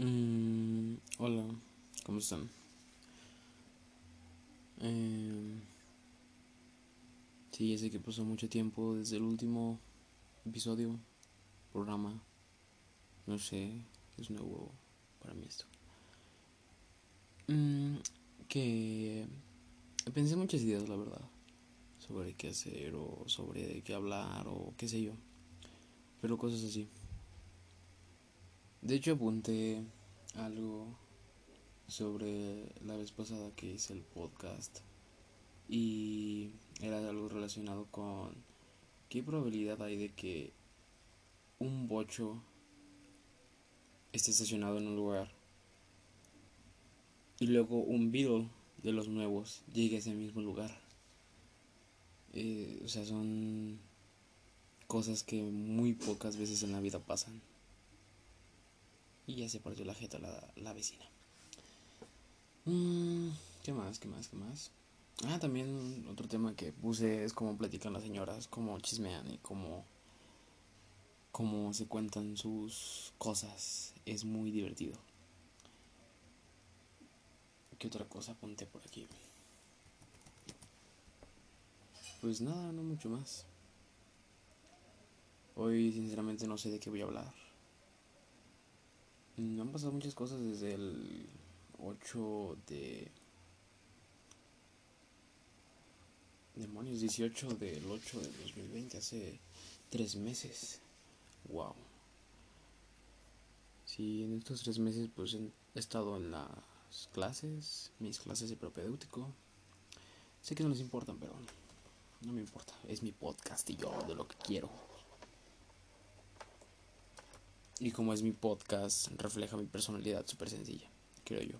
Mm, hola, ¿cómo están? Eh, sí, ya sé que pasó mucho tiempo desde el último episodio, programa. No sé, es nuevo para mí esto. Mm, que pensé muchas ideas, la verdad, sobre qué hacer o sobre qué hablar o qué sé yo. Pero cosas así. De hecho apunté algo sobre la vez pasada que hice el podcast y era algo relacionado con qué probabilidad hay de que un bocho esté estacionado en un lugar y luego un Beetle de los nuevos llegue a ese mismo lugar. Eh, o sea, son cosas que muy pocas veces en la vida pasan. Y ya se partió la jeta la, la vecina. Mm, ¿Qué más? ¿Qué más? ¿Qué más? Ah, también otro tema que puse es cómo platican las señoras, cómo chismean y cómo, cómo se cuentan sus cosas. Es muy divertido. ¿Qué otra cosa apunté por aquí? Pues nada, no mucho más. Hoy sinceramente no sé de qué voy a hablar. Me han pasado muchas cosas desde el 8 de... Demonios, 18 del 8 del 2020, hace tres meses. Wow. Sí, en estos tres meses pues he estado en las clases, mis clases de propedéutico. Sé que no les importan, pero no me importa. Es mi podcast y yo de lo que quiero. Y como es mi podcast, refleja mi personalidad súper sencilla, creo yo.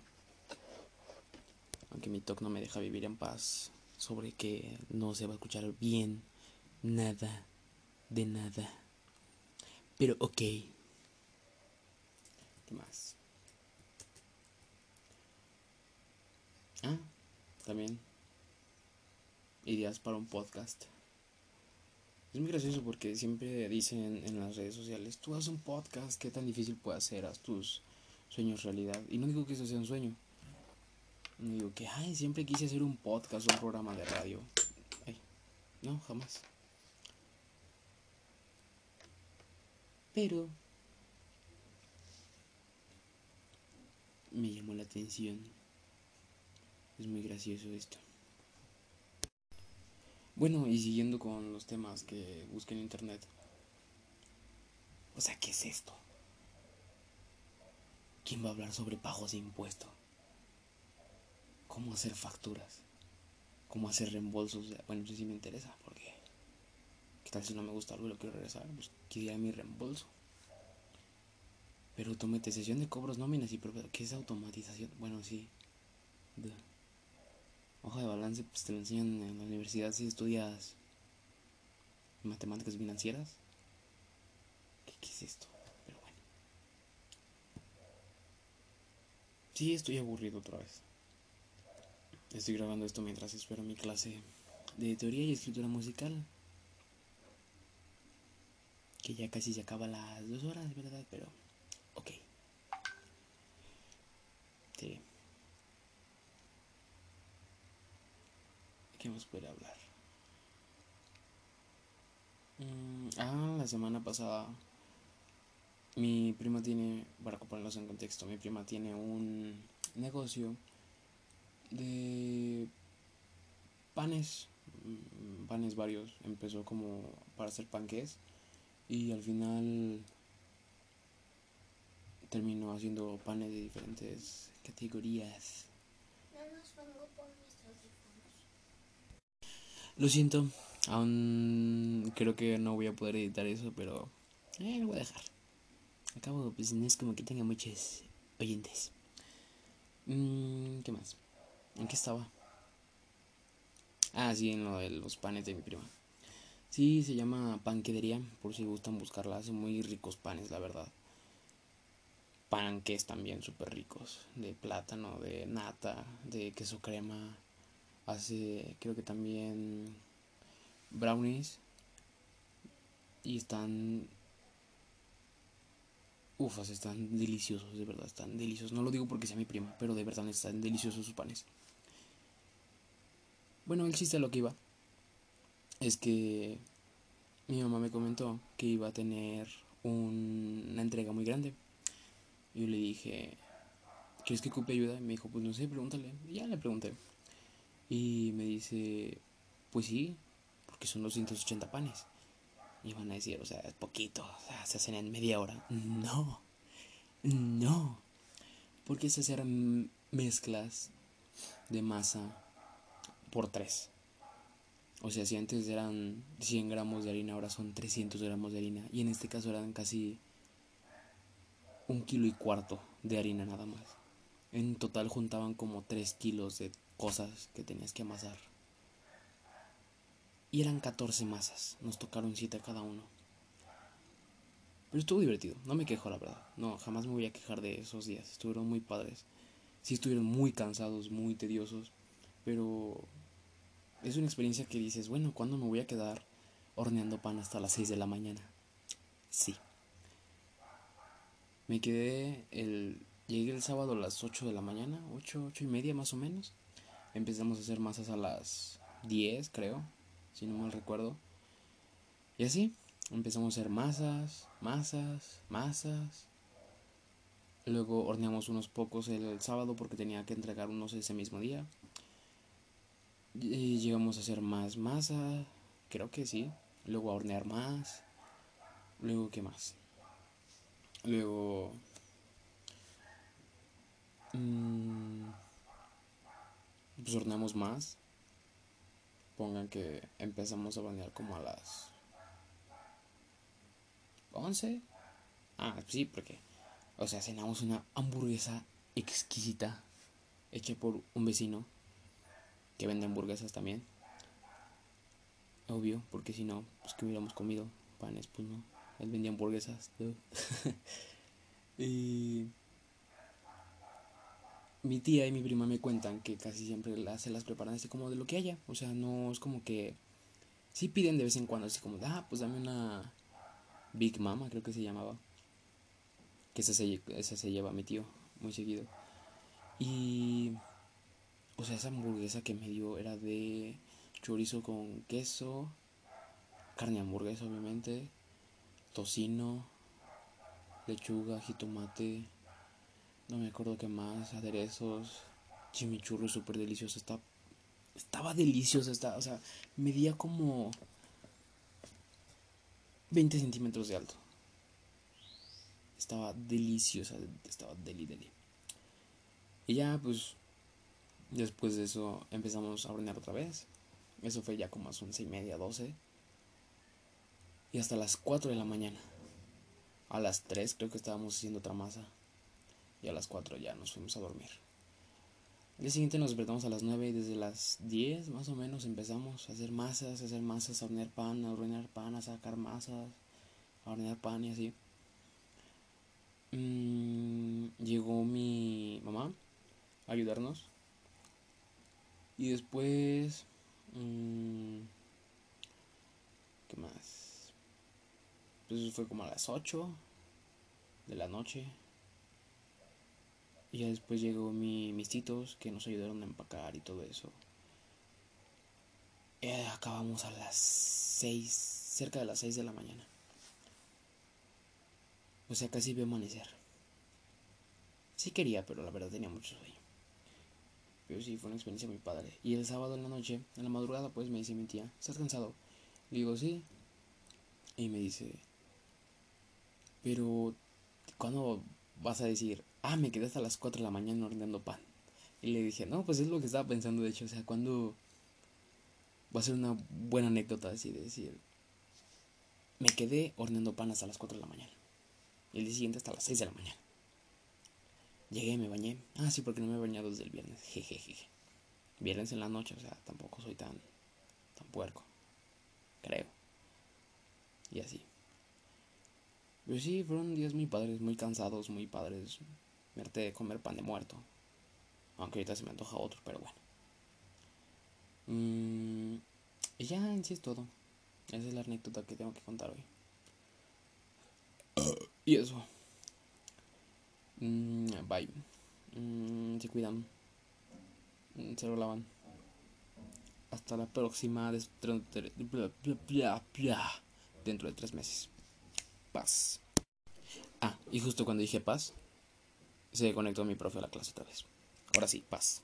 Aunque mi talk no me deja vivir en paz sobre que no se va a escuchar bien nada de nada. Pero ok. ¿Qué más? Ah, también. Ideas para un podcast. Es muy gracioso porque siempre dicen en las redes sociales, tú haces un podcast, ¿qué tan difícil puede ser? Haz tus sueños realidad. Y no digo que eso sea un sueño. No digo que, ay, siempre quise hacer un podcast o un programa de radio. Ay, no, jamás. Pero me llamó la atención. Es muy gracioso esto. Bueno, y siguiendo con los temas que busqué en internet. O sea, ¿qué es esto? ¿Quién va a hablar sobre pagos de impuestos? ¿Cómo hacer facturas? ¿Cómo hacer reembolsos? Bueno, eso sí me interesa, porque ¿qué tal si no me gusta algo y lo quiero regresar? Pues quería mi reembolso. Pero sesión de cobros, nóminas y ¿qué es automatización? Bueno, sí. Hoja de balance, pues te lo enseñan en la universidad si estudias matemáticas financieras. ¿Qué, es esto? Pero bueno. Sí, estoy aburrido otra vez. Estoy grabando esto mientras espero mi clase de teoría y escritura musical. Que ya casi se acaba las dos horas, ¿verdad? Pero, ok. Sí. ¿Qué más puede hablar? Mm, ah, la semana pasada mi prima tiene, para ponerlos en contexto, mi prima tiene un negocio de panes, mm, panes varios. Empezó como para hacer panques y al final terminó haciendo panes de diferentes categorías. Lo siento, aún creo que no voy a poder editar eso, pero eh, lo voy a dejar. Acabo, pues no es como que tenga muchos oyentes. Mm, ¿Qué más? ¿En qué estaba? Ah, sí, en lo de los panes de mi prima. Sí, se llama Panquedería, por si gustan buscarla. Hace muy ricos panes, la verdad. Panques también súper ricos. De plátano, de nata, de queso crema hace creo que también brownies y están Ufas, están deliciosos, de verdad, están deliciosos. No lo digo porque sea mi prima, pero de verdad están deliciosos sus panes. Bueno, el chiste a lo que iba es que mi mamá me comentó que iba a tener una entrega muy grande. Yo le dije, ¿quieres que ocupe ayuda? Y me dijo, pues no sé, pregúntale. Y ya le pregunté. Y me dice, pues sí, porque son 280 panes. Y van a decir, o sea, es poquito, o sea, se hacen en media hora. No, no. Porque se hacen mezclas de masa por tres. O sea, si antes eran 100 gramos de harina, ahora son 300 gramos de harina. Y en este caso eran casi un kilo y cuarto de harina nada más. En total juntaban como 3 kilos de cosas que tenías que amasar. Y eran 14 masas. Nos tocaron 7 a cada uno. Pero estuvo divertido. No me quejo, la verdad. No, jamás me voy a quejar de esos días. Estuvieron muy padres. Sí estuvieron muy cansados, muy tediosos. Pero es una experiencia que dices, bueno, ¿cuándo me voy a quedar horneando pan hasta las 6 de la mañana? Sí. Me quedé el... Llegué el sábado a las 8 de la mañana, 8, 8 y media más o menos. Empezamos a hacer masas a las 10, creo, si no mal recuerdo. Y así, empezamos a hacer masas, masas, masas. Luego horneamos unos pocos el sábado porque tenía que entregar unos ese mismo día. Llegamos a hacer más masa, creo que sí. Luego a hornear más. Luego, ¿qué más? Luego... Mmm, pues horneamos más. Pongan que empezamos a hornear como a las 11. Ah, sí, porque... O sea, cenamos una hamburguesa exquisita hecha por un vecino que vende hamburguesas también. Obvio, porque si no, pues que hubiéramos comido panes, pues no. Él vendía hamburguesas. y mi tía y mi prima me cuentan que casi siempre las, se las preparan así como de lo que haya. O sea, no es como que... Sí piden de vez en cuando así como, ah, pues dame una Big Mama, creo que se llamaba. Que esa se, esa se lleva mi tío muy seguido. Y o sea, esa hamburguesa que me dio era de chorizo con queso, carne hamburguesa obviamente, tocino, lechuga, jitomate, no me acuerdo qué más, aderezos, chimichurro súper delicioso, estaba, deliciosa, estaba, o sea, medía como 20 centímetros de alto. Estaba deliciosa, estaba deli deli. Y ya pues Después de eso empezamos a hornear otra vez. Eso fue ya como a las once y media, doce. Y hasta las 4 de la mañana. A las 3 creo que estábamos haciendo otra masa. Y a las 4 ya nos fuimos a dormir. El día siguiente nos despertamos a las 9 y desde las 10 más o menos empezamos a hacer masas, a hacer masas, a hornear pan, a hornear pan, a sacar masas, a hornear pan y así. Mm, llegó mi mamá a ayudarnos y después... Mmm, ¿Qué más? Pues fue como a las 8 de la noche. Y ya después llegó mi, mis titos que nos ayudaron a empacar y todo eso. Y acabamos a las 6, cerca de las 6 de la mañana. O sea, casi veo amanecer. Sí quería, pero la verdad tenía mucho sueño. Pero sí, fue una experiencia muy padre. Y el sábado en la noche, en la madrugada, pues me dice mi tía, ¿estás cansado? Le digo, sí. Y me dice, pero, ¿cuándo vas a decir, ah, me quedé hasta las 4 de la mañana horneando pan? Y le dije, no, pues es lo que estaba pensando, de hecho, o sea, ¿cuándo va a ser una buena anécdota así de decir, me quedé horneando pan hasta las 4 de la mañana? Y el día siguiente hasta las 6 de la mañana. Llegué, me bañé. Ah, sí, porque no me he bañado desde el viernes. Jejeje. Viernes en la noche, o sea, tampoco soy tan, tan puerco. Creo. Y así. Pero sí, fueron días muy padres, muy cansados, muy padres. Me harté de comer pan de muerto. Aunque ahorita se me antoja otro, pero bueno. Mm, y ya en sí es todo. Esa es la anécdota que tengo que contar hoy. Y eso. Mm, bye. Mm, se cuidan. Mm, se lo lavan. Hasta la próxima dentro de tres meses. Paz. Ah, y justo cuando dije paz, se conectó mi profe a la clase otra vez. Ahora sí, paz.